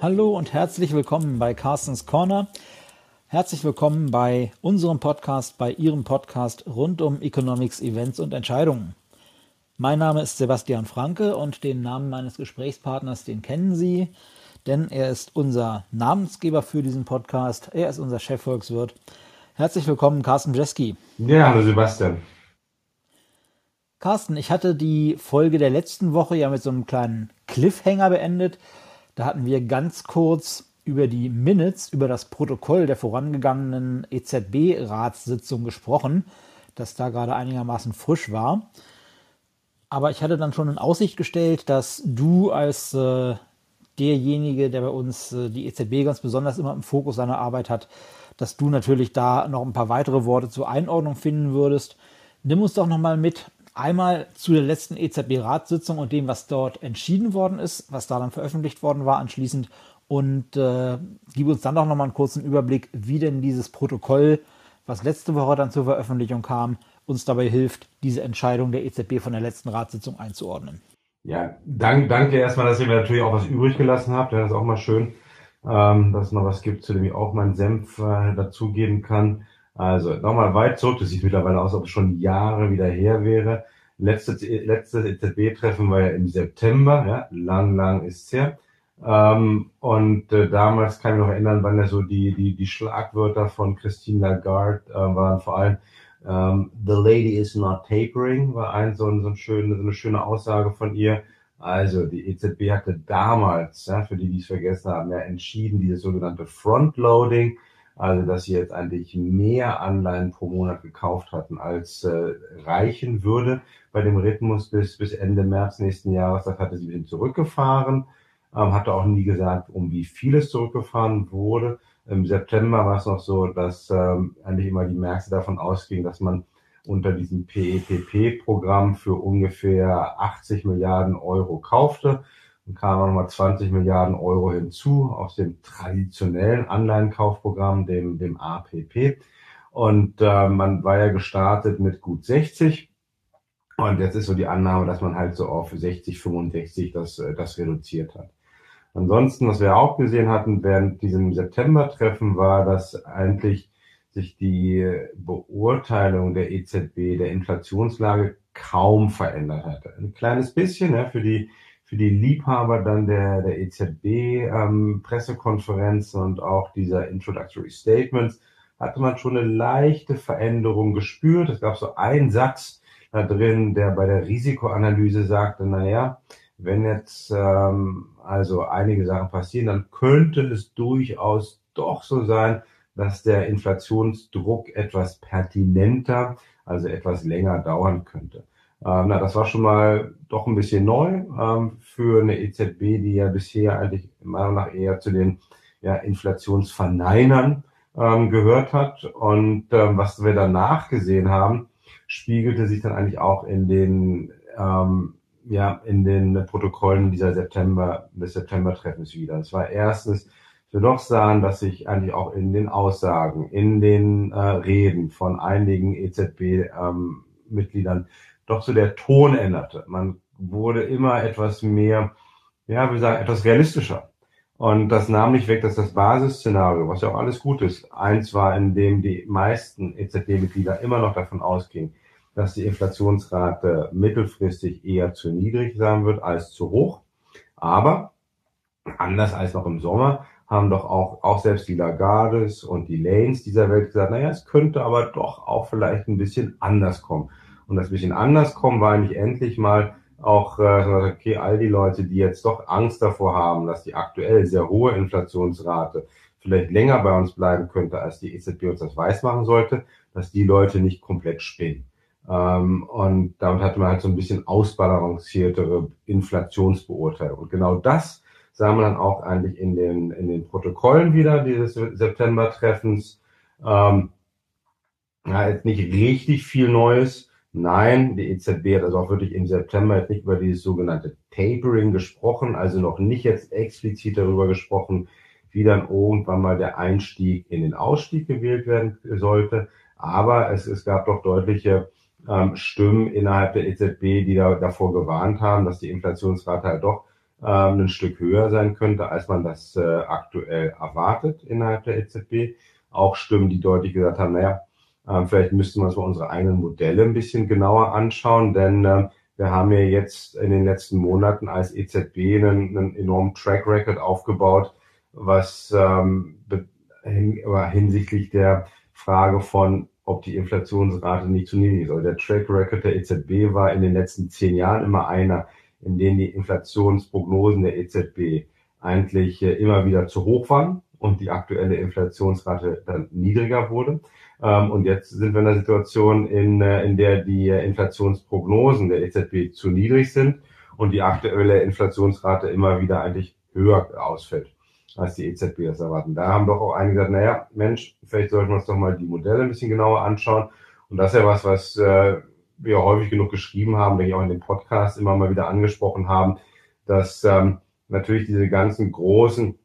Hallo und herzlich willkommen bei Carstens Corner. Herzlich willkommen bei unserem Podcast, bei Ihrem Podcast rund um Economics, Events und Entscheidungen. Mein Name ist Sebastian Franke und den Namen meines Gesprächspartners, den kennen Sie, denn er ist unser Namensgeber für diesen Podcast. Er ist unser Chefvolkswirt. Herzlich willkommen, Carsten Jeski. Ja, hallo Sebastian. Carsten, ich hatte die Folge der letzten Woche ja mit so einem kleinen Cliffhanger beendet. Da hatten wir ganz kurz über die Minutes, über das Protokoll der vorangegangenen EZB-Ratssitzung gesprochen, das da gerade einigermaßen frisch war. Aber ich hatte dann schon in Aussicht gestellt, dass du als äh, derjenige, der bei uns äh, die EZB ganz besonders immer im Fokus seiner Arbeit hat, dass du natürlich da noch ein paar weitere Worte zur Einordnung finden würdest. Nimm uns doch nochmal mit, Einmal zu der letzten EZB-Ratssitzung und dem, was dort entschieden worden ist, was da dann veröffentlicht worden war anschließend. Und äh, gib uns dann doch nochmal einen kurzen Überblick, wie denn dieses Protokoll, was letzte Woche dann zur Veröffentlichung kam, uns dabei hilft, diese Entscheidung der EZB von der letzten Ratssitzung einzuordnen. Ja, danke, danke erstmal, dass ihr mir natürlich auch was übrig gelassen habt. Ja, das ist auch mal schön, ähm, dass es noch was gibt, zu dem ich auch meinen Senf äh, dazugeben kann. Also nochmal weit zurück, das sieht mittlerweile aus, ob es schon Jahre wieder her wäre. Letztes, letztes EZB-Treffen war ja im September, ja, lang, lang ist's her. Ähm, und äh, damals kann ich mich noch erinnern, wann ja so die, die, die Schlagwörter von Christine Lagarde äh, waren, vor allem ähm, The lady is not tapering, war ein so, ein, so, ein schön, so eine schöne Aussage von ihr. Also die EZB hatte damals, ja, für die, die es vergessen haben, ja entschieden, dieses sogenannte Frontloading also, dass sie jetzt eigentlich mehr Anleihen pro Monat gekauft hatten, als äh, reichen würde bei dem Rhythmus bis, bis Ende März nächsten Jahres. Das hatte sie ein bisschen zurückgefahren, ähm, hatte auch nie gesagt, um wie viel es zurückgefahren wurde. Im September war es noch so, dass ähm, eigentlich immer die Märkte davon ausgingen, dass man unter diesem PEPP-Programm für ungefähr 80 Milliarden Euro kaufte. Dann kamen nochmal 20 Milliarden Euro hinzu aus dem traditionellen Anleihenkaufprogramm, dem, dem APP. Und äh, man war ja gestartet mit gut 60. Und jetzt ist so die Annahme, dass man halt so auf 60, 65 das, äh, das reduziert hat. Ansonsten, was wir auch gesehen hatten während diesem September-Treffen, war, dass eigentlich sich die Beurteilung der EZB, der Inflationslage kaum verändert hatte. Ein kleines bisschen ja, für die für die Liebhaber dann der, der EZB ähm, und auch dieser Introductory Statements hatte man schon eine leichte Veränderung gespürt. Es gab so einen Satz da drin, der bei der Risikoanalyse sagte, naja, wenn jetzt ähm, also einige Sachen passieren, dann könnte es durchaus doch so sein, dass der Inflationsdruck etwas pertinenter, also etwas länger dauern könnte. Ähm, na, das war schon mal doch ein bisschen neu ähm, für eine EZB, die ja bisher eigentlich meiner nach eher zu den ja, Inflationsverneinern ähm, gehört hat. Und ähm, was wir danach gesehen haben, spiegelte sich dann eigentlich auch in den ähm, ja in den Protokollen dieser September des September-Treffens wieder. Es war erstens wir doch sahen, dass sich eigentlich auch in den Aussagen, in den äh, Reden von einigen EZB-Mitgliedern ähm, doch so der Ton änderte. Man wurde immer etwas mehr, ja, wir sagen, etwas realistischer. Und das nahm nicht weg, dass das Basisszenario, was ja auch alles gut ist, eins war, in dem die meisten EZB-Mitglieder immer noch davon ausgingen, dass die Inflationsrate mittelfristig eher zu niedrig sein wird als zu hoch. Aber anders als noch im Sommer haben doch auch, auch selbst die Lagardes und die Lanes dieser Welt gesagt, naja, es könnte aber doch auch vielleicht ein bisschen anders kommen und das bisschen anders kommen, war eigentlich endlich mal auch, äh, okay, all die Leute, die jetzt doch Angst davor haben, dass die aktuell sehr hohe Inflationsrate vielleicht länger bei uns bleiben könnte, als die EZB uns das weiß machen sollte, dass die Leute nicht komplett spinnen. Ähm, und damit hatte man halt so ein bisschen ausbalanciertere Inflationsbeurteilung. Und genau das sah man dann auch eigentlich in den, in den Protokollen wieder dieses September-Treffens. Ähm, ja, jetzt nicht richtig viel Neues. Nein, die EZB hat also auch wirklich im September jetzt nicht über dieses sogenannte Tapering gesprochen, also noch nicht jetzt explizit darüber gesprochen, wie dann irgendwann mal der Einstieg in den Ausstieg gewählt werden sollte. Aber es, es gab doch deutliche ähm, Stimmen innerhalb der EZB, die da, davor gewarnt haben, dass die Inflationsrate halt doch ähm, ein Stück höher sein könnte, als man das äh, aktuell erwartet innerhalb der EZB. Auch Stimmen, die deutlich gesagt haben, naja, vielleicht müssten wir uns mal unsere eigenen Modelle ein bisschen genauer anschauen, denn äh, wir haben ja jetzt in den letzten Monaten als EZB einen, einen enormen Track Record aufgebaut, was ähm, hin, hinsichtlich der Frage von, ob die Inflationsrate nicht zu niedrig ist. Also der Track Record der EZB war in den letzten zehn Jahren immer einer, in dem die Inflationsprognosen der EZB eigentlich äh, immer wieder zu hoch waren und die aktuelle Inflationsrate dann niedriger wurde. Ähm, und jetzt sind wir in einer Situation, in, äh, in der die Inflationsprognosen der EZB zu niedrig sind und die aktuelle Inflationsrate immer wieder eigentlich höher ausfällt, als die EZB das erwarten. Da haben doch auch einige gesagt, naja, Mensch, vielleicht sollten wir uns doch mal die Modelle ein bisschen genauer anschauen. Und das ist ja was, was äh, wir häufig genug geschrieben haben, ich auch in dem Podcast immer mal wieder angesprochen haben, dass ähm, natürlich diese ganzen großen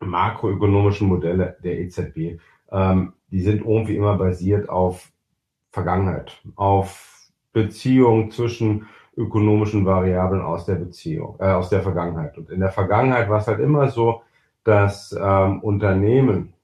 makroökonomischen Modelle der EZB, ähm, die sind irgendwie immer basiert auf Vergangenheit, auf Beziehungen zwischen ökonomischen Variablen aus der Beziehung, äh, aus der Vergangenheit. Und in der Vergangenheit war es halt immer so, dass ähm, Unternehmen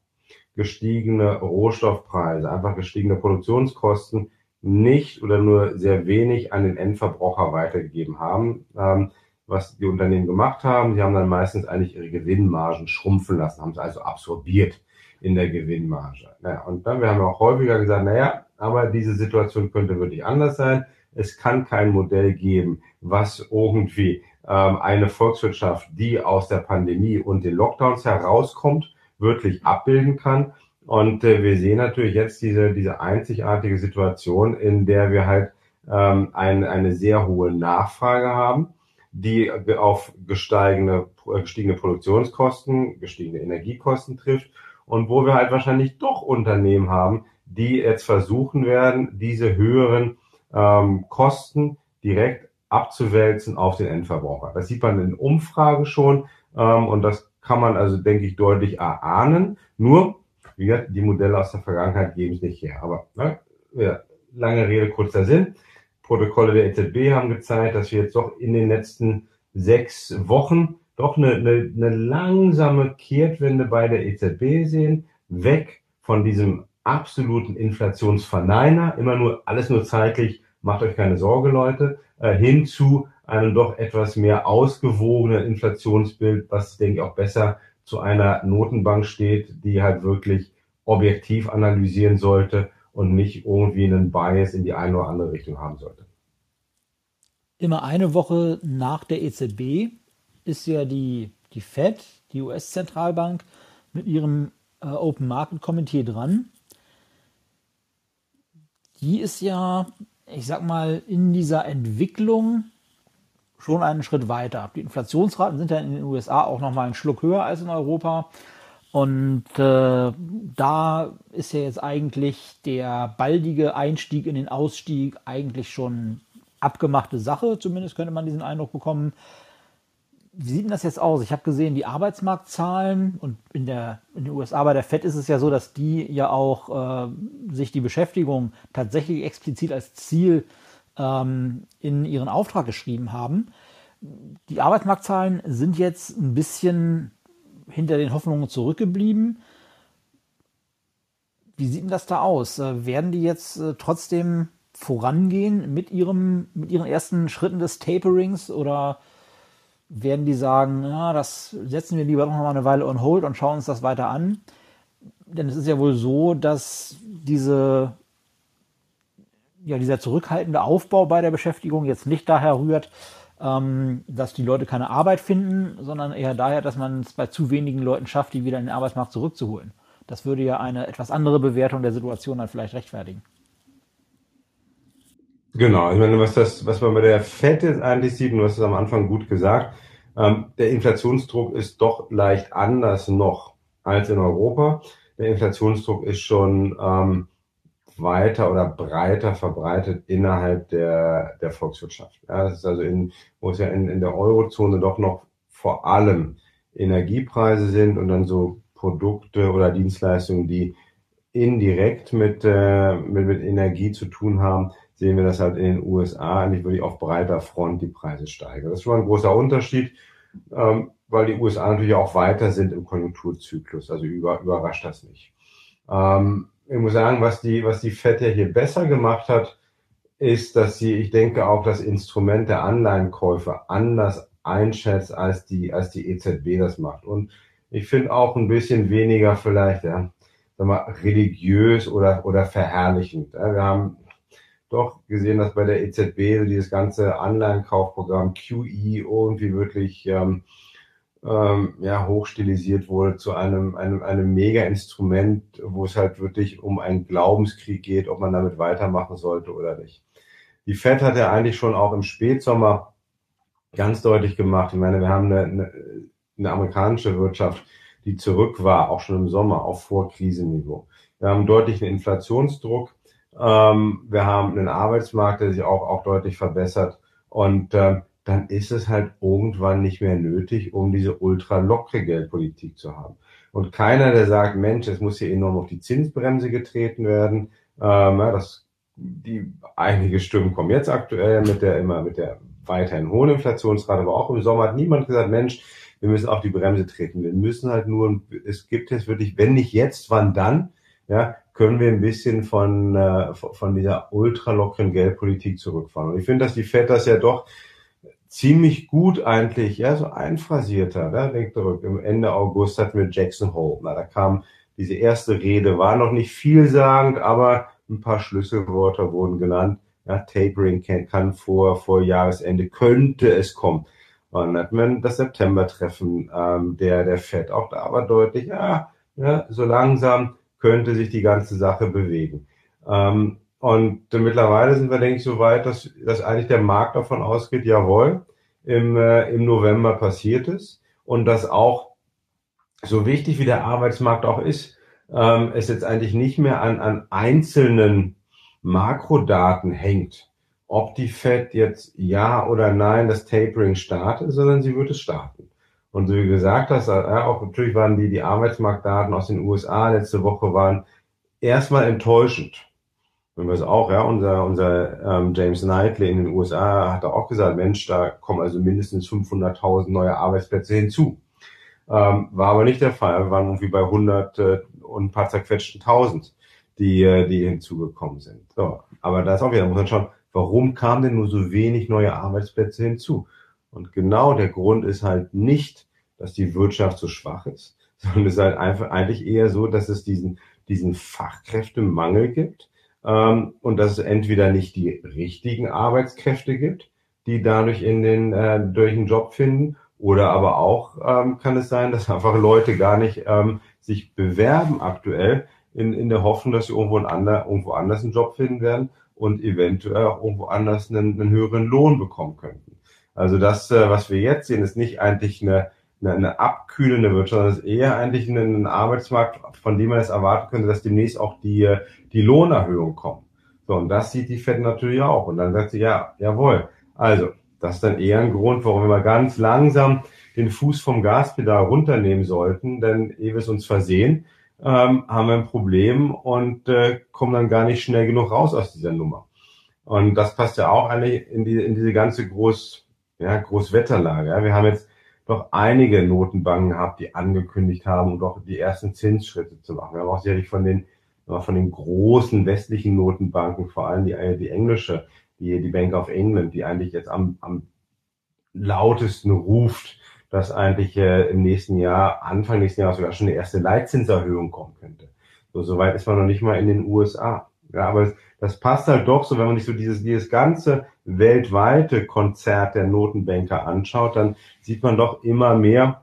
gestiegene Rohstoffpreise, einfach gestiegene Produktionskosten nicht oder nur sehr wenig an den Endverbraucher weitergegeben haben. Ähm, was die Unternehmen gemacht haben, sie haben dann meistens eigentlich ihre Gewinnmargen schrumpfen lassen, haben sie also absorbiert in der Gewinnmarge. Naja, und dann, wir haben auch häufiger gesagt, naja, aber diese Situation könnte wirklich anders sein. Es kann kein Modell geben, was irgendwie ähm, eine Volkswirtschaft, die aus der Pandemie und den Lockdowns herauskommt, wirklich abbilden kann. Und äh, wir sehen natürlich jetzt diese, diese einzigartige Situation, in der wir halt ähm, ein, eine sehr hohe Nachfrage haben die auf gesteigende, gestiegene Produktionskosten, gestiegene Energiekosten trifft und wo wir halt wahrscheinlich doch Unternehmen haben, die jetzt versuchen werden, diese höheren ähm, Kosten direkt abzuwälzen auf den Endverbraucher. Das sieht man in Umfragen schon ähm, und das kann man also, denke ich, deutlich erahnen. Nur, wie gesagt, die Modelle aus der Vergangenheit geben es nicht her. Aber ne, ja, lange Rede, kurzer Sinn. Protokolle der EZB haben gezeigt, dass wir jetzt doch in den letzten sechs Wochen doch eine, eine, eine langsame Kehrtwende bei der EZB sehen, weg von diesem absoluten Inflationsverneiner, immer nur alles nur zeitlich, macht euch keine Sorge, Leute, äh, hin zu einem doch etwas mehr ausgewogenen Inflationsbild, was, denke ich, auch besser zu einer Notenbank steht, die halt wirklich objektiv analysieren sollte und nicht irgendwie einen Bias in die eine oder andere Richtung haben sollte. Immer eine Woche nach der EZB ist ja die, die Fed, die US-Zentralbank, mit ihrem äh, Open Market Komitee dran. Die ist ja, ich sag mal, in dieser Entwicklung schon einen Schritt weiter. Die Inflationsraten sind ja in den USA auch noch mal einen Schluck höher als in Europa. Und äh, da ist ja jetzt eigentlich der baldige Einstieg in den Ausstieg eigentlich schon abgemachte Sache. Zumindest könnte man diesen Eindruck bekommen. Wie sieht denn das jetzt aus? Ich habe gesehen, die Arbeitsmarktzahlen und in, der, in den USA bei der FED ist es ja so, dass die ja auch äh, sich die Beschäftigung tatsächlich explizit als Ziel ähm, in ihren Auftrag geschrieben haben. Die Arbeitsmarktzahlen sind jetzt ein bisschen hinter den Hoffnungen zurückgeblieben. Wie sieht denn das da aus? Äh, werden die jetzt äh, trotzdem vorangehen mit, ihrem, mit ihren ersten Schritten des Taperings oder werden die sagen, ja, das setzen wir lieber noch mal eine Weile on hold und schauen uns das weiter an? Denn es ist ja wohl so, dass diese, ja, dieser zurückhaltende Aufbau bei der Beschäftigung jetzt nicht daher rührt, ähm, dass die Leute keine Arbeit finden, sondern eher daher, dass man es bei zu wenigen Leuten schafft, die wieder in den Arbeitsmarkt zurückzuholen. Das würde ja eine etwas andere Bewertung der Situation dann vielleicht rechtfertigen. Genau, ich meine, was das, was man bei der FED eigentlich sieht, und du hast es am Anfang gut gesagt, ähm, der Inflationsdruck ist doch leicht anders noch als in Europa. Der Inflationsdruck ist schon ähm, weiter oder breiter verbreitet innerhalb der, der Volkswirtschaft. Ja, das ist also in, wo es ja in, in der Eurozone doch noch vor allem Energiepreise sind und dann so Produkte oder Dienstleistungen, die indirekt mit, äh, mit, mit Energie zu tun haben, sehen wir das halt in den USA eigentlich wirklich auf breiter Front die Preise steigen. Das ist schon ein großer Unterschied. ähm, weil die USA natürlich auch weiter sind im Konjunkturzyklus. Also über, überrascht das nicht. Ähm, ich muss sagen, was die, was die FED ja hier besser gemacht hat, ist, dass sie, ich denke, auch das Instrument der Anleihenkäufe anders einschätzt, als die, als die EZB das macht. Und ich finde auch ein bisschen weniger vielleicht, ja, sag mal, religiös oder, oder verherrlichend. Ja, wir haben doch gesehen, dass bei der EZB dieses ganze Anleihenkaufprogramm QE irgendwie wirklich ähm, ähm, ja, hochstilisiert wurde zu einem, einem, einem Mega-Instrument, wo es halt wirklich um einen Glaubenskrieg geht, ob man damit weitermachen sollte oder nicht. Die FED hat ja eigentlich schon auch im Spätsommer ganz deutlich gemacht. Ich meine, wir haben eine, eine, eine amerikanische Wirtschaft, die zurück war, auch schon im Sommer auf Vorkrisenniveau. Wir haben deutlichen Inflationsdruck. Ähm, wir haben einen Arbeitsmarkt, der sich auch, auch deutlich verbessert. Und äh, dann ist es halt irgendwann nicht mehr nötig, um diese ultra lockere Geldpolitik zu haben. Und keiner, der sagt, Mensch, es muss hier enorm auf die Zinsbremse getreten werden, ähm, ja, das, die einige Stimmen kommen jetzt aktuell mit der immer mit der weiterhin hohen Inflationsrate, aber auch im Sommer hat niemand gesagt, Mensch, wir müssen auf die Bremse treten. Wir müssen halt nur, es gibt jetzt wirklich, wenn nicht jetzt, wann dann, ja, können wir ein bisschen von, äh, von dieser ultralockeren Geldpolitik zurückfahren. Und ich finde, dass die FED das ja doch ziemlich gut eigentlich, ja, so einphrasierter. Ne? Denk zurück, im Ende August hatten wir Jackson Hole. Na, da kam diese erste Rede, war noch nicht vielsagend, aber ein paar Schlüsselworte wurden genannt. Ja, Tapering kann, kann vor, vor Jahresende, könnte es kommen. Und dann hat man das September-Treffen ähm, der, der FED. Auch da war deutlich, ja, ja, so langsam könnte sich die ganze Sache bewegen. Ähm, und mittlerweile sind wir, denke ich, so weit, dass, dass eigentlich der Markt davon ausgeht, jawohl, im, äh, im November passiert es. Und dass auch, so wichtig wie der Arbeitsmarkt auch ist, ähm, es jetzt eigentlich nicht mehr an, an einzelnen Makrodaten hängt, ob die Fed jetzt ja oder nein das Tapering startet, sondern sie wird es starten. Und so wie gesagt hast, ja, auch natürlich waren die, die Arbeitsmarktdaten aus den USA letzte Woche waren erstmal enttäuschend wenn wir es auch, ja, unser, unser ähm, James Knightley in den USA hat auch gesagt, Mensch, da kommen also mindestens 500.000 neue Arbeitsplätze hinzu. Ähm, war aber nicht der Fall. Wir waren irgendwie bei 100 äh, und ein paar zerquetschten 1000, die, äh, die hinzugekommen sind. So. Aber da ist auch wieder, muss man schauen, warum kamen denn nur so wenig neue Arbeitsplätze hinzu? Und genau der Grund ist halt nicht, dass die Wirtschaft so schwach ist, sondern es ist halt einfach eigentlich eher so, dass es diesen, diesen Fachkräftemangel gibt ähm, und dass es entweder nicht die richtigen Arbeitskräfte gibt, die dadurch in den äh, durch einen Job finden, oder aber auch ähm, kann es sein, dass einfach Leute gar nicht ähm, sich bewerben aktuell in, in der Hoffnung, dass sie irgendwo, ein ander, irgendwo anders einen Job finden werden und eventuell auch irgendwo anders einen, einen höheren Lohn bekommen könnten. Also das, äh, was wir jetzt sehen, ist nicht eigentlich eine, eine, eine abkühlende Wirtschaft, sondern ist eher eigentlich ein, Arbeitsmarkt, von dem man es erwarten könnte, dass demnächst auch die, die Lohnerhöhung kommen. So, und das sieht die Fed natürlich auch. Und dann sagt sie, ja, jawohl. Also, das ist dann eher ein Grund, warum wir mal ganz langsam den Fuß vom Gaspedal runternehmen sollten, denn ehe wir es uns versehen, ähm, haben wir ein Problem und äh, kommen dann gar nicht schnell genug raus aus dieser Nummer. Und das passt ja auch eigentlich in, die, in diese ganze Groß, ja, Großwetterlage. Ja. Wir haben jetzt doch einige Notenbanken gehabt, die angekündigt haben, doch die ersten Zinsschritte zu machen. Wir haben auch sicherlich von den von den großen westlichen Notenbanken, vor allem die, die englische, die, die Bank of England, die eigentlich jetzt am, am lautesten ruft, dass eigentlich äh, im nächsten Jahr, Anfang nächsten Jahres sogar schon eine erste Leitzinserhöhung kommen könnte. So, so weit ist man noch nicht mal in den USA. Ja, aber das passt halt doch so, wenn man sich so dieses, dieses ganze weltweite Konzert der Notenbanker anschaut, dann sieht man doch immer mehr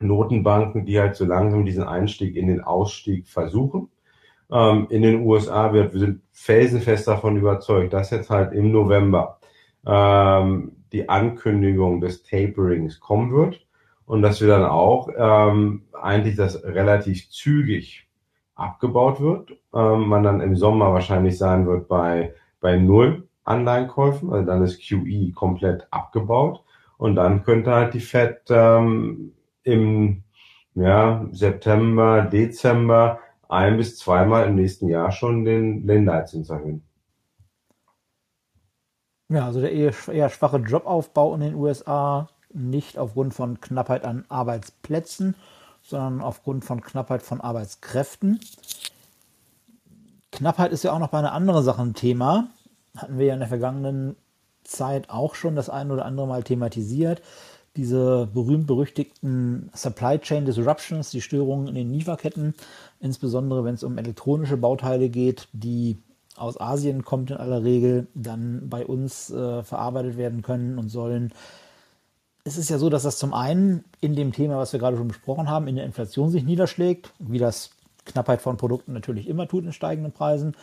Notenbanken, die halt so langsam diesen Einstieg in den Ausstieg versuchen ähm, in den USA wird. Wir sind felsenfest davon überzeugt, dass jetzt halt im November ähm, die Ankündigung des Taperings kommen wird und dass wir dann auch ähm, eigentlich das relativ zügig abgebaut wird. Ähm, man dann im Sommer wahrscheinlich sein wird bei, bei null Anleihenkäufen, also dann ist QE komplett abgebaut und dann könnte halt die Fed ähm, im ja, September, Dezember ein bis zweimal im nächsten Jahr schon den Länderzins erhöhen. Ja, also der eher schwache Jobaufbau in den USA nicht aufgrund von Knappheit an Arbeitsplätzen, sondern aufgrund von Knappheit von Arbeitskräften. Knappheit ist ja auch noch bei einer anderen Sache ein Thema. Hatten wir ja in der vergangenen Zeit auch schon das ein oder andere Mal thematisiert. Diese berühmt-berüchtigten Supply Chain Disruptions, die Störungen in den Lieferketten, insbesondere wenn es um elektronische Bauteile geht, die aus Asien kommt in aller Regel, dann bei uns äh, verarbeitet werden können und sollen. Es ist ja so, dass das zum einen in dem Thema, was wir gerade schon besprochen haben, in der Inflation sich niederschlägt, wie das Knappheit von Produkten natürlich immer tut in steigenden Preisen.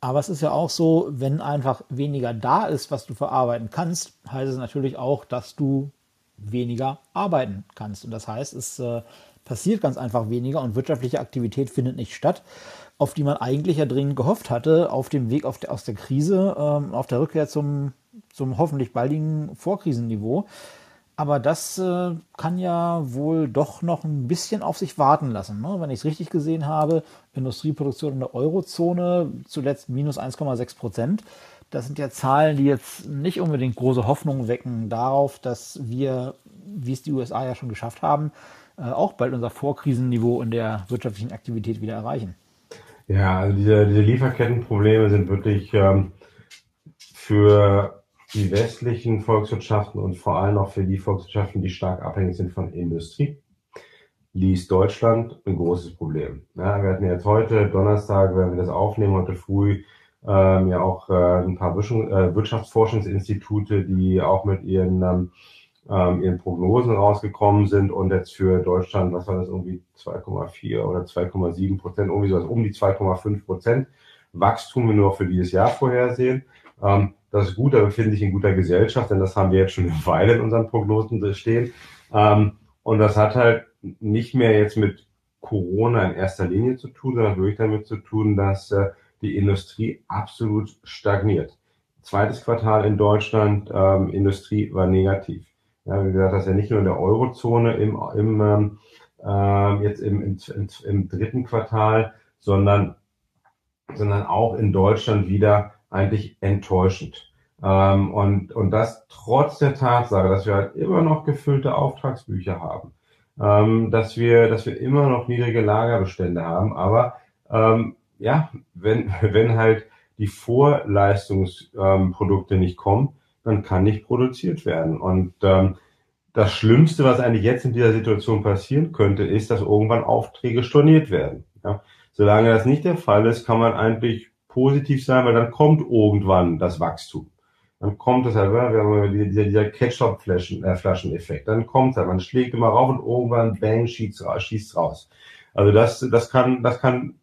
Aber es ist ja auch so, wenn einfach weniger da ist, was du verarbeiten kannst, heißt es natürlich auch, dass du weniger arbeiten kannst. Und das heißt, es äh, passiert ganz einfach weniger und wirtschaftliche Aktivität findet nicht statt auf die man eigentlich ja dringend gehofft hatte, auf dem Weg auf der, aus der Krise, ähm, auf der Rückkehr zum, zum hoffentlich baldigen Vorkrisenniveau. Aber das äh, kann ja wohl doch noch ein bisschen auf sich warten lassen. Ne? Wenn ich es richtig gesehen habe, Industrieproduktion in der Eurozone zuletzt minus 1,6 Prozent. Das sind ja Zahlen, die jetzt nicht unbedingt große Hoffnungen wecken darauf, dass wir, wie es die USA ja schon geschafft haben, äh, auch bald unser Vorkrisenniveau in der wirtschaftlichen Aktivität wieder erreichen. Ja, also diese, diese Lieferkettenprobleme sind wirklich ähm, für die westlichen Volkswirtschaften und vor allem auch für die Volkswirtschaften, die stark abhängig sind von Industrie, liest Deutschland ein großes Problem. Ja, wir hatten jetzt heute, Donnerstag, wenn wir das aufnehmen, heute früh ähm, ja auch äh, ein paar äh, Wirtschaftsforschungsinstitute, die auch mit ihren ähm, ähm, ihren Prognosen rausgekommen sind und jetzt für Deutschland, was war das, irgendwie 2,4 oder 2,7 Prozent, irgendwie so, also um die 2,5 Prozent Wachstum wir nur für dieses Jahr vorhersehen. Ähm, das ist gut, da befinden sich in guter Gesellschaft, denn das haben wir jetzt schon eine Weile in unseren Prognosen stehen. Ähm, und das hat halt nicht mehr jetzt mit Corona in erster Linie zu tun, sondern wirklich damit zu tun, dass äh, die Industrie absolut stagniert. Zweites Quartal in Deutschland, ähm, Industrie war negativ. Ja, wie gesagt, das ist ja nicht nur in der Eurozone im, im ähm, äh, jetzt im, im, im dritten Quartal, sondern, sondern auch in Deutschland wieder eigentlich enttäuschend. Ähm, und, und das trotz der Tatsache, dass wir halt immer noch gefüllte Auftragsbücher haben, ähm, dass wir, dass wir immer noch niedrige Lagerbestände haben, aber ähm, ja, wenn, wenn halt die Vorleistungsprodukte nicht kommen, dann kann nicht produziert werden. Und ähm, das Schlimmste, was eigentlich jetzt in dieser Situation passieren könnte, ist, dass irgendwann Aufträge storniert werden. Ja? Solange das nicht der Fall ist, kann man eigentlich positiv sein, weil dann kommt irgendwann das Wachstum. Dann kommt es halt, wir haben dieser, dieser Ketchup-Flaschen-Effekt. Äh, dann kommt halt, man schlägt immer rauf und irgendwann bang, schießt, schießt raus. Also das, das kann, das kann,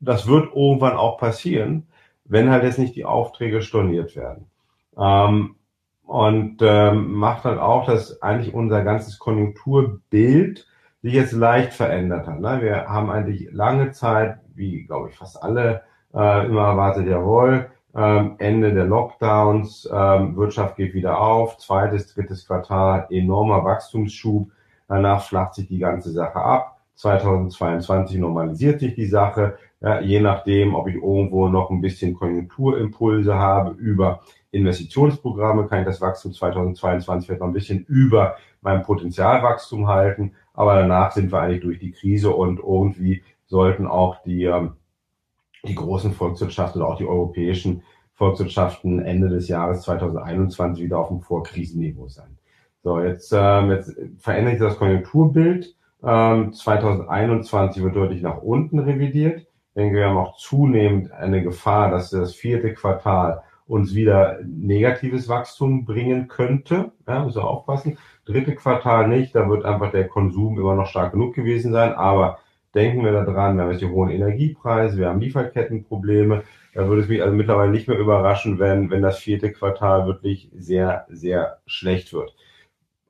das wird irgendwann auch passieren, wenn halt jetzt nicht die Aufträge storniert werden. Ähm, und ähm, macht halt auch, dass eigentlich unser ganzes Konjunkturbild sich jetzt leicht verändert hat. Ne? Wir haben eigentlich lange Zeit, wie glaube ich fast alle, äh, immer erwartet, jawohl, ähm, Ende der Lockdowns, ähm, Wirtschaft geht wieder auf, zweites, drittes Quartal, enormer Wachstumsschub, danach flacht sich die ganze Sache ab. 2022 normalisiert sich die Sache, ja, je nachdem, ob ich irgendwo noch ein bisschen Konjunkturimpulse habe über Investitionsprogramme kann ich das Wachstum 2022 vielleicht noch ein bisschen über meinem Potenzialwachstum halten. Aber danach sind wir eigentlich durch die Krise und irgendwie sollten auch die, ähm, die großen Volkswirtschaften oder auch die europäischen Volkswirtschaften Ende des Jahres 2021 wieder auf dem Vorkrisenniveau sein. So, jetzt, ähm, jetzt verändert sich das Konjunkturbild. Ähm, 2021 wird deutlich nach unten revidiert. Ich denke, wir haben auch zunehmend eine Gefahr, dass das vierte Quartal uns wieder negatives Wachstum bringen könnte. Ja, müssen wir aufpassen. Dritte Quartal nicht, da wird einfach der Konsum immer noch stark genug gewesen sein. Aber denken wir daran, wir haben jetzt die hohen Energiepreise, wir haben Lieferkettenprobleme. Da würde es mich also mittlerweile nicht mehr überraschen, wenn, wenn das vierte Quartal wirklich sehr, sehr schlecht wird.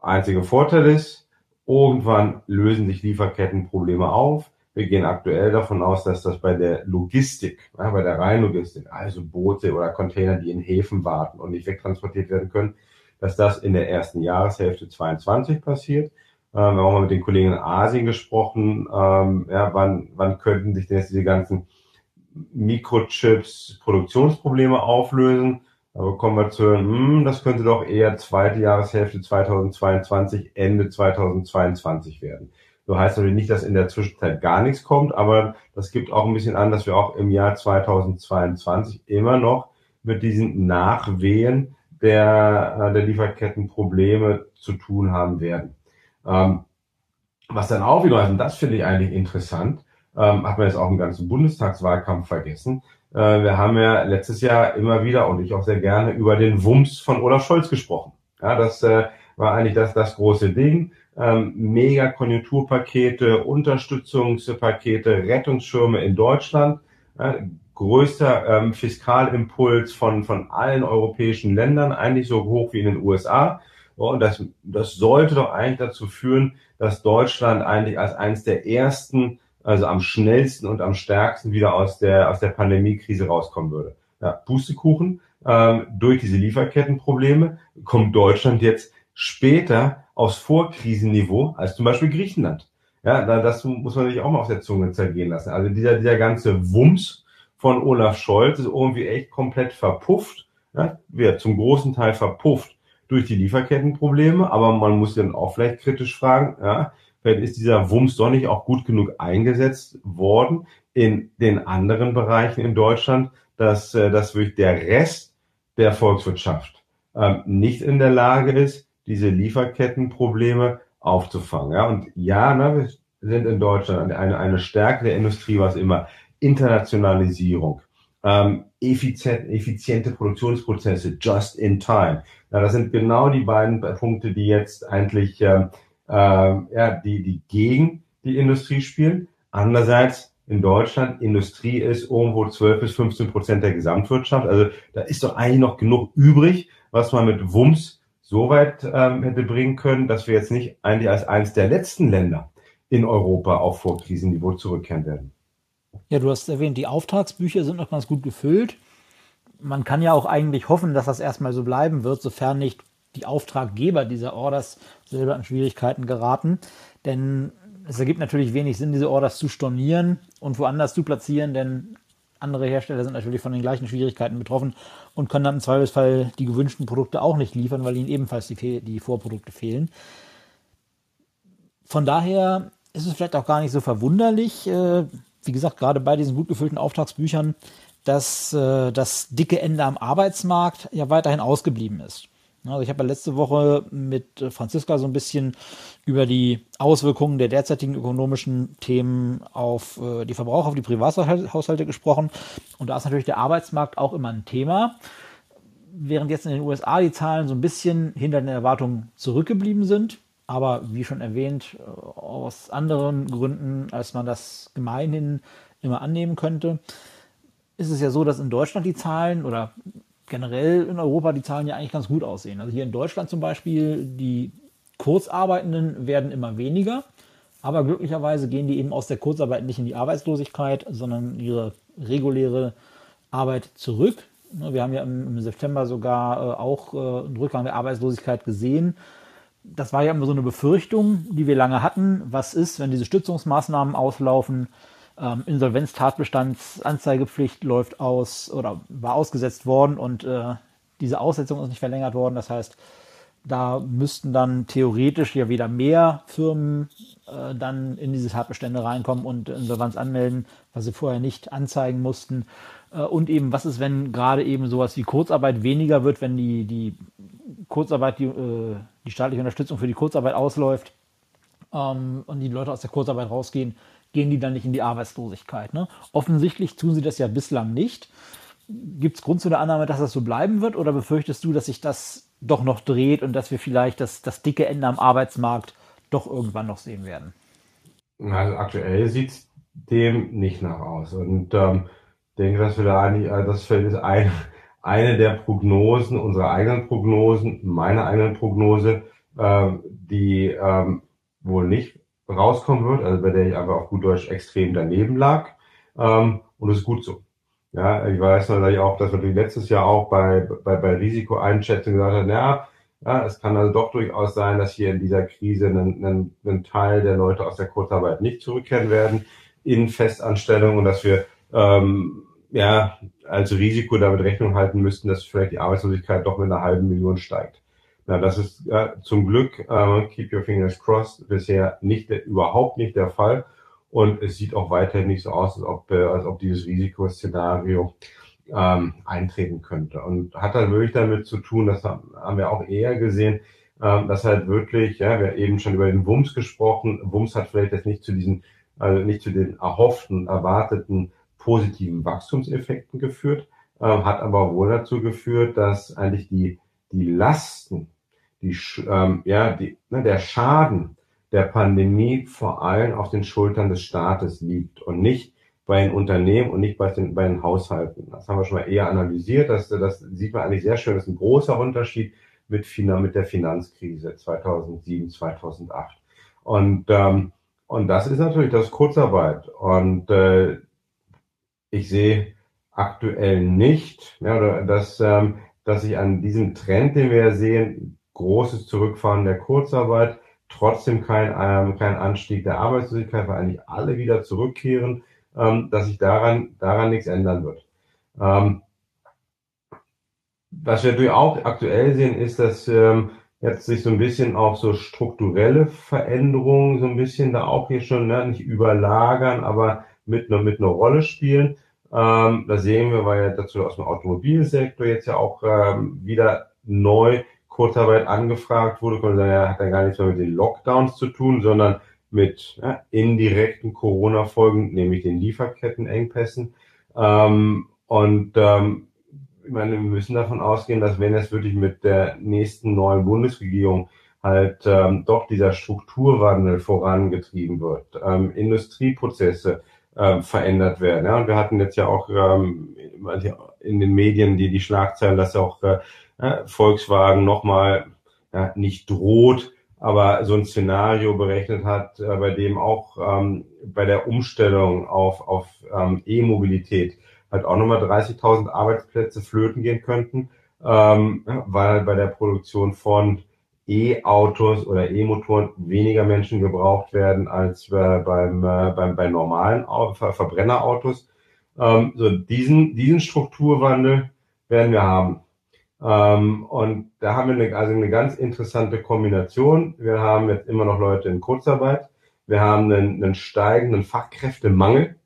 Einziger Vorteil ist, irgendwann lösen sich Lieferkettenprobleme auf. Wir gehen aktuell davon aus, dass das bei der Logistik, ja, bei der Rheinlogistik, also Boote oder Container, die in Häfen warten und nicht wegtransportiert werden können, dass das in der ersten Jahreshälfte 22 passiert. Ähm, wir haben auch mal mit den Kollegen in Asien gesprochen, ähm, ja, wann, wann könnten sich denn jetzt diese ganzen Mikrochips Produktionsprobleme auflösen. Aber kommen wir zu, hm, das könnte doch eher zweite Jahreshälfte 2022, Ende 2022 werden. So heißt natürlich nicht, dass in der Zwischenzeit gar nichts kommt, aber das gibt auch ein bisschen an, dass wir auch im Jahr 2022 immer noch mit diesen Nachwehen der, äh, der Lieferkettenprobleme zu tun haben werden. Ähm, was dann auch wieder, und das finde ich eigentlich interessant, ähm, hat man jetzt auch im ganzen Bundestagswahlkampf vergessen. Äh, wir haben ja letztes Jahr immer wieder und ich auch sehr gerne über den Wumms von Olaf Scholz gesprochen. Ja, das äh, war eigentlich das, das große Ding. Ähm, mega Konjunkturpakete, Unterstützungspakete, Rettungsschirme in Deutschland. Ja, größter ähm, Fiskalimpuls von, von allen europäischen Ländern, eigentlich so hoch wie in den USA. Und das, das sollte doch eigentlich dazu führen, dass Deutschland eigentlich als eines der ersten, also am schnellsten und am stärksten wieder aus der, aus der Pandemiekrise rauskommen würde. Ja, Pustekuchen, ähm, durch diese Lieferkettenprobleme kommt Deutschland jetzt später aufs Vorkrisenniveau als zum Beispiel Griechenland. Ja, das muss man sich auch mal auf der Zunge zergehen lassen. Also dieser, dieser ganze Wumms von Olaf Scholz ist irgendwie echt komplett verpufft. Ja, wird zum großen Teil verpufft durch die Lieferkettenprobleme, aber man muss dann auch vielleicht kritisch fragen, ja, vielleicht ist dieser Wumms doch nicht auch gut genug eingesetzt worden in den anderen Bereichen in Deutschland, dass, äh, dass wirklich der Rest der Volkswirtschaft ähm, nicht in der Lage ist, diese Lieferkettenprobleme aufzufangen. Ja, und ja, ne, wir sind in Deutschland eine, eine Stärke der Industrie, was immer Internationalisierung, ähm, effizient, effiziente Produktionsprozesse, just in time. Ja, das sind genau die beiden Punkte, die jetzt eigentlich ähm, äh, ja, die, die gegen die Industrie spielen. Andererseits in Deutschland, Industrie ist irgendwo 12 bis 15 Prozent der Gesamtwirtschaft. Also da ist doch eigentlich noch genug übrig, was man mit Wumms so weit ähm, hätte bringen können, dass wir jetzt nicht eigentlich als eines der letzten Länder in Europa auf Vorkrisenniveau zurückkehren werden. Ja, du hast erwähnt, die Auftragsbücher sind noch ganz gut gefüllt. Man kann ja auch eigentlich hoffen, dass das erstmal so bleiben wird, sofern nicht die Auftraggeber dieser Orders selber in Schwierigkeiten geraten. Denn es ergibt natürlich wenig Sinn, diese Orders zu stornieren und woanders zu platzieren, denn andere Hersteller sind natürlich von den gleichen Schwierigkeiten betroffen und können dann im Zweifelsfall die gewünschten Produkte auch nicht liefern, weil ihnen ebenfalls die, die Vorprodukte fehlen. Von daher ist es vielleicht auch gar nicht so verwunderlich, äh, wie gesagt, gerade bei diesen gut gefüllten Auftragsbüchern, dass äh, das dicke Ende am Arbeitsmarkt ja weiterhin ausgeblieben ist. Also ich habe ja letzte Woche mit Franziska so ein bisschen über die Auswirkungen der derzeitigen ökonomischen Themen auf äh, die Verbraucher, auf die Privathaushalte gesprochen. Und da ist natürlich der Arbeitsmarkt auch immer ein Thema. Während jetzt in den USA die Zahlen so ein bisschen hinter den Erwartungen zurückgeblieben sind, aber wie schon erwähnt, äh, aus anderen Gründen, als man das gemeinhin immer annehmen könnte, ist es ja so, dass in Deutschland die Zahlen oder generell in Europa die Zahlen ja eigentlich ganz gut aussehen. Also hier in Deutschland zum Beispiel, die Kurzarbeitenden werden immer weniger, aber glücklicherweise gehen die eben aus der Kurzarbeit nicht in die Arbeitslosigkeit, sondern ihre reguläre Arbeit zurück. Wir haben ja im, September sogar äh, auch äh, einen Rückgang der Arbeitslosigkeit gesehen. Das war ja immer so eine Befürchtung, die wir lange hatten. Was ist, wenn diese Stützungsmaßnahmen auslaufen? ähm, Insolvenztatbestandsanzeigepflicht läuft aus oder war ausgesetzt worden und äh, diese Aussetzung ist nicht verlängert worden. Das heißt, da müssten dann theoretisch ja wieder mehr Firmen äh, dann in diese Tatbestände reinkommen und Insolvenz anmelden, was sie vorher nicht anzeigen mussten. Äh, und eben, was ist, wenn gerade eben sowas wie Kurzarbeit weniger wird, wenn die, die Kurzarbeit, die, äh, die staatliche Unterstützung für die Kurzarbeit ausläuft ähm, und die Leute aus der Kurzarbeit rausgehen, gehen die dann nicht in die Arbeitslosigkeit. Ne? Offensichtlich tun sie das ja bislang nicht. Gibt es Grund zu der Annahme, dass das so bleiben wird oder befürchtest du, dass sich das doch noch dreht und dass wir vielleicht das, das dicke Ende am Arbeitsmarkt doch irgendwann noch sehen werden? Also aktuell sieht es dem nicht nach aus. Und ähm, denke, dass wir da eigentlich, also das ist eine, eine der Prognosen, unserer eigenen Prognosen, meiner eigenen Prognose, äh, die ähm, wohl nicht rauskommen wird, also bei der ich einfach auf gut Deutsch extrem daneben lag. Ähm, und das ist gut so. Ja, ich weiß natürlich auch, dass wir letztes Jahr auch bei, bei, bei Risikoeinschätzung gesagt haben, ja, ja, es kann also doch durchaus sein, dass hier in dieser Krise ein, ein, ein Teil der Leute aus der Kurzarbeit nicht zurückkehren werden in Festanstellung und dass wir ähm, ja, als Risiko damit Rechnung halten müssten, dass vielleicht die Arbeitslosigkeit doch mit einer halben Million steigt. Na, das ist ja, zum Glück, äh, keep your fingers crossed, bisher nicht, überhaupt nicht der Fall. Und es sieht auch weiterhin nicht so aus, als ob, äh, als ob dieses Risikoszenario ähm, eintreten könnte. Und hat dann wirklich damit zu tun, das haben wir auch eher gesehen, ähm, dass halt wirklich, ja, wir haben eben schon über den Wumms gesprochen. Wumms hat vielleicht jetzt nicht zu diesen, also nicht zu den erhofften, erwarteten positiven Wachstumseffekten geführt, ähm, hat aber wohl dazu geführt, dass eigentlich die, die Lasten, die, ähm, ja, die, ne, der Schaden der Pandemie vor allem auf den Schultern des Staates liegt und nicht bei den Unternehmen und nicht bei den, bei den Haushalten. Das haben wir schon mal eher analysiert. Das, das sieht man eigentlich sehr schön. Das ist ein großer Unterschied mit, mit der Finanzkrise 2007, 2008. Und, ähm, und das ist natürlich das Kurzarbeit. Und äh, ich sehe aktuell nicht, ja, dass, ähm, dass sich an diesem Trend, den wir sehen, großes Zurückfahren der Kurzarbeit, trotzdem kein, ähm, kein Anstieg der Arbeitslosigkeit, weil eigentlich alle wieder zurückkehren ähm, dass sich daran, daran nichts ändern wird. Ähm, was wir natürlich auch aktuell sehen, ist, dass ähm, jetzt sich so ein bisschen auch so strukturelle Veränderungen so ein bisschen da auch hier schon ne, nicht überlagern, aber mit einer mit einer Rolle spielen. Ähm, da sehen wir, weil ja dazu aus dem Automobilsektor jetzt ja auch ähm, wieder neu Kurzarbeit angefragt wurde, man sagen, ja, hat ja gar nichts mehr mit den Lockdowns zu tun, sondern mit ja, indirekten Corona-Folgen, nämlich den Lieferkettenengpässen. Ähm, und ähm, ich meine, wir müssen davon ausgehen, dass wenn es wirklich mit der nächsten neuen Bundesregierung halt ähm, doch dieser Strukturwandel vorangetrieben wird, ähm, Industrieprozesse ähm, verändert werden. Ja? Und wir hatten jetzt ja auch ähm, in den Medien die, die Schlagzeilen, dass auch äh, Volkswagen nochmal ja, nicht droht, aber so ein Szenario berechnet hat, äh, bei dem auch ähm, bei der Umstellung auf, auf ähm, E-Mobilität halt auch nochmal 30.000 Arbeitsplätze flöten gehen könnten, ähm, weil bei der Produktion von E-Autos oder E-Motoren weniger Menschen gebraucht werden als äh, beim, äh, beim, bei normalen Ver Verbrennerautos. Ähm, so diesen, diesen Strukturwandel werden wir haben. Ähm, und da haben wir eine, also eine ganz interessante Kombination. Wir haben jetzt immer noch Leute in Kurzarbeit. Wir haben einen, einen steigenden Fachkräftemangel.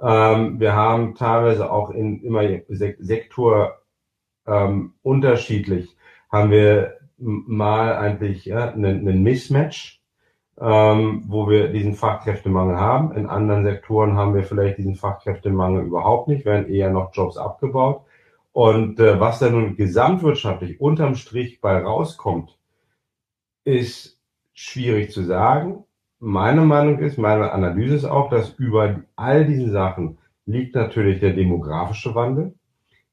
Ähm, wir haben teilweise auch in immer Sektor ähm, unterschiedlich haben wir mal eigentlich ja, einen, einen Mismatch, ähm, wo wir diesen Fachkräftemangel haben. In anderen Sektoren haben wir vielleicht diesen Fachkräftemangel überhaupt nicht, werden eher noch Jobs abgebaut. Und äh, was da nun gesamtwirtschaftlich unterm Strich bei rauskommt, ist schwierig zu sagen. Meine Meinung ist, meine Analyse ist auch, dass über all diesen Sachen liegt natürlich der demografische Wandel.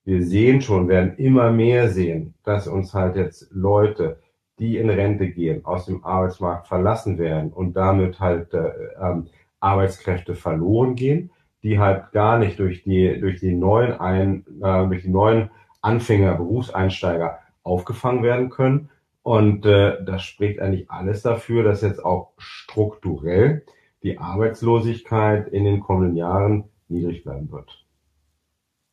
Wir sehen schon, werden immer mehr sehen, dass uns halt jetzt Leute, die in Rente gehen, aus dem Arbeitsmarkt verlassen werden und damit halt äh, ähm, Arbeitskräfte verloren gehen die halt gar nicht durch die, durch die neuen ein, äh, durch die neuen Anfänger, Berufseinsteiger aufgefangen werden können. Und äh, das spricht eigentlich alles dafür, dass jetzt auch strukturell die Arbeitslosigkeit in den kommenden Jahren niedrig bleiben wird.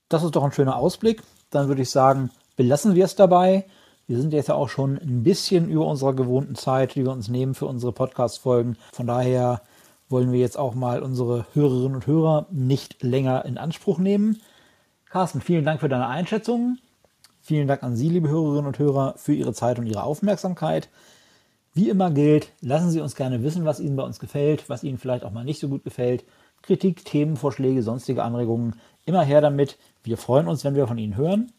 Das ist doch ein schöner Ausblick. Dann würde ich sagen, belassen wir es dabei. Wir sind jetzt ja auch schon ein bisschen über unserer gewohnten Zeit, die wir uns nehmen für unsere Podcast-Folgen. Von daher wollen wir jetzt auch mal unsere Hörerinnen und Hörer nicht länger in Anspruch nehmen. Carsten, vielen Dank für deine Einschätzung. Vielen Dank an Sie, liebe Hörerinnen und Hörer, für Ihre Zeit und Ihre Aufmerksamkeit. Wie immer gilt, lassen Sie uns gerne wissen, was Ihnen bei uns gefällt, was Ihnen vielleicht auch mal nicht so gut gefällt. Kritik, Themenvorschläge, sonstige Anregungen, immer her damit. Wir freuen uns, wenn wir von Ihnen hören.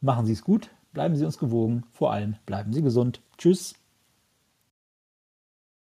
Machen Sie es gut, bleiben Sie uns gewogen, vor allem bleiben Sie gesund. Tschüss.